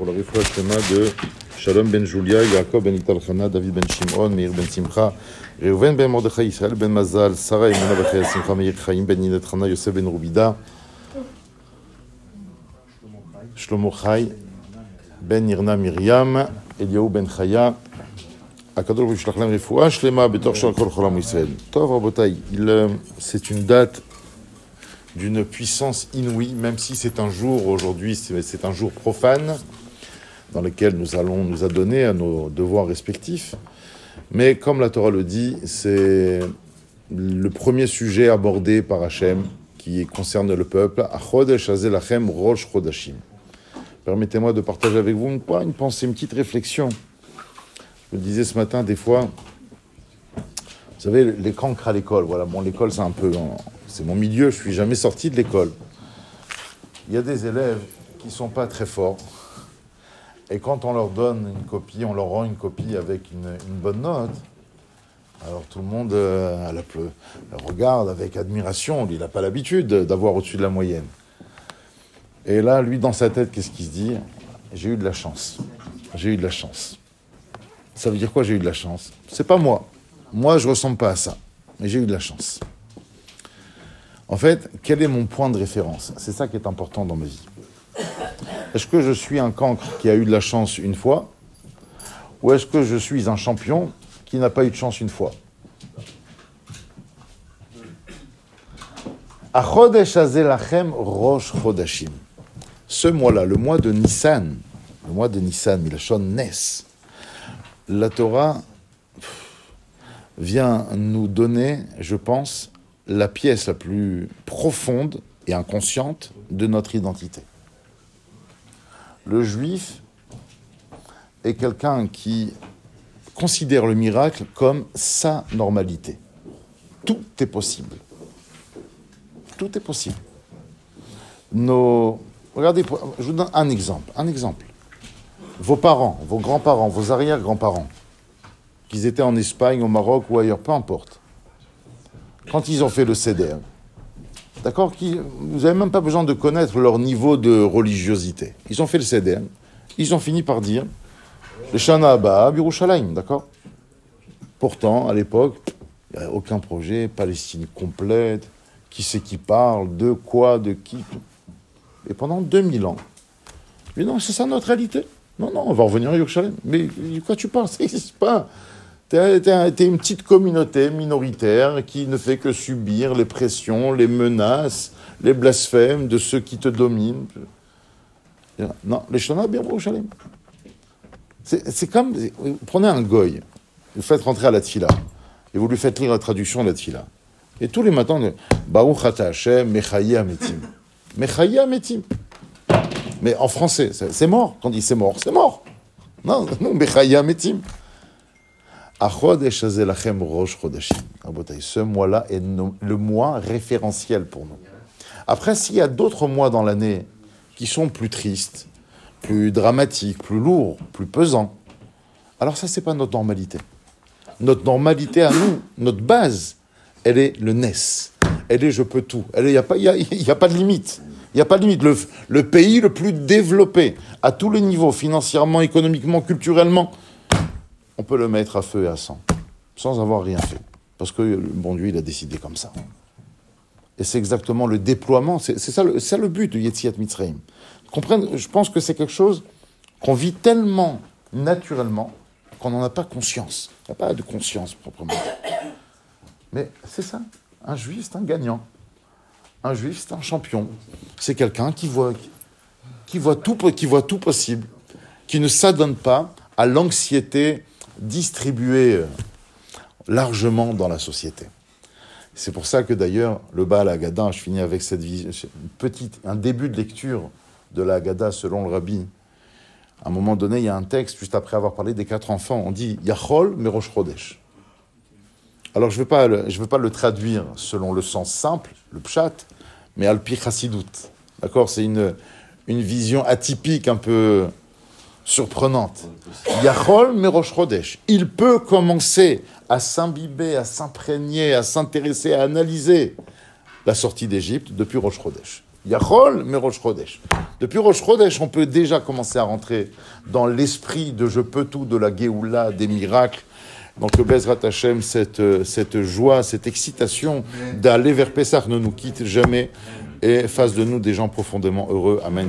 pour le Shema de Shalom ben Julia, Yaakov ben Italchana, David ben Shimon, Meir ben Simcha, Reuven ben Mordechai, Israël ben Mazal, Sarah et Mona ben Simcha, Meir Chaim ben Ninetrana, Yosef ben Rubida, Shlomo Chai, ben Irna Miriam, Eliaou ben Chaya, Akadol Vishlach Lem Refoua, Shlema, Betor Shal Kol Cholam Israël. Tov Rabotai, euh, c'est une date d'une puissance inouïe, même si c'est un jour aujourd'hui, c'est un jour profane dans lequel nous allons nous adonner à nos devoirs respectifs. Mais comme la Torah le dit, c'est le premier sujet abordé par Hachem qui concerne le peuple. rosh chodashim. Permettez-moi de partager avec vous une, pensée, une petite réflexion. Je me disais ce matin, des fois, vous savez, les cancres à l'école, voilà, bon, l'école c'est un peu, c'est mon milieu, je suis jamais sorti de l'école. Il y a des élèves qui sont pas très forts, et quand on leur donne une copie, on leur rend une copie avec une, bonne note, alors tout le monde euh, la, regarde avec admiration, il n'a pas l'habitude d'avoir au-dessus de la moyenne. Et là, lui, dans sa tête, qu'est-ce qu'il se dit? J'ai eu de la chance. J'ai eu de la chance. Ça veut dire quoi J'ai eu de la chance? C'est pas moi. Moi, je ressemble pas à ça. Mais j'ai eu de la chance. En fait, quel est mon point de référence? C'est ça qui est important dans ma vie. Est-ce que je suis un cancre qui a eu de la chance une fois Ou est-ce que je suis un champion qui n'a pas eu de chance une fois? Ce mois-là, le mois de Nissan, le mois de Nissan, Milachon Nes, la Torah vient nous donner, je pense, la pièce la plus profonde et inconsciente de notre identité. Le juif est quelqu'un qui considère le miracle comme sa normalité. Tout est possible. Tout est possible. Nos... Regardez, je vous donne un exemple. Un exemple. Vos parents, vos grands-parents, vos arrière-grands-parents, qu'ils étaient en Espagne, au Maroc ou ailleurs, peu importe. Quand ils ont fait le CDR, D'accord Vous n'avez même pas besoin de connaître leur niveau de religiosité. Ils ont fait le CDM. Ils ont fini par dire le Shana Abba, d'accord? Pourtant, à l'époque, il n'y avait aucun projet, Palestine complète, qui c'est qui parle, de quoi, de qui. Et pendant 2000 ans, mais non, c'est ça notre réalité. Non, non, on va revenir à Yerushalayim. Mais de quoi tu parles? Ça n'existe pas. T'es une petite communauté minoritaire qui ne fait que subir les pressions, les menaces, les blasphèmes de ceux qui te dominent. Non, les Shana bien. C'est comme, prenez un goy, vous faites rentrer à la tfila, et vous lui faites lire la traduction de la tfila. Et tous les matins, Baruch Ata Hashem, Ametim. Ametim. Mais en français, c'est mort. Quand on dit c'est mort, c'est mort. Non, non, Mechaye Ametim. Ce mois-là est le mois référentiel pour nous. Après, s'il y a d'autres mois dans l'année qui sont plus tristes, plus dramatiques, plus lourds, plus pesants, alors ça, c'est pas notre normalité. Notre normalité à nous, notre base, elle est le NES. Elle est je peux tout. Il n'y a, pas, a, pas de limite. Il a pas de limite. Le, le pays le plus développé, à tous les niveaux, financièrement, économiquement, culturellement, on peut le mettre à feu et à sang, sans avoir rien fait. Parce que le bon Dieu, il a décidé comme ça. Et c'est exactement le déploiement, c'est ça, le but de Yetziat Mitzrayim. Comprenez, je pense que c'est quelque chose qu'on vit tellement naturellement qu'on n'en a pas conscience. Il n'y a pas de conscience proprement. Mais c'est ça. Un juif, c'est un gagnant. Un juif, c'est un champion. C'est quelqu'un qui voit, qui, voit tout, qui voit tout possible, qui ne s'adonne pas à l'anxiété distribué euh, largement dans la société. C'est pour ça que d'ailleurs, le Baal Agada, je finis avec cette petite, un début de lecture de la selon le Rabbi. À un moment donné, il y a un texte, juste après avoir parlé des quatre enfants, on dit Yachol Merosh Chodesh. Alors, je ne vais, pas le traduire selon le sens simple, le pshat, mais alpi chassidout. D'accord? C'est une, une vision atypique, un peu surprenante. Yachol Merosh. Il peut commencer à s'imbiber, à s'imprégner, à s'intéresser, à analyser la sortie d'Égypte depuis Rosh Chodesh. Yachol. Depuis Rosh Chodesh, on peut déjà commencer à rentrer dans l'esprit de je peux tout, de la Géoula, des miracles. Donc, Bezrat Hashem, cette, cette joie, cette excitation d'aller vers Pessah ne nous quitte jamais et fasse de nous des gens profondément heureux. Amen.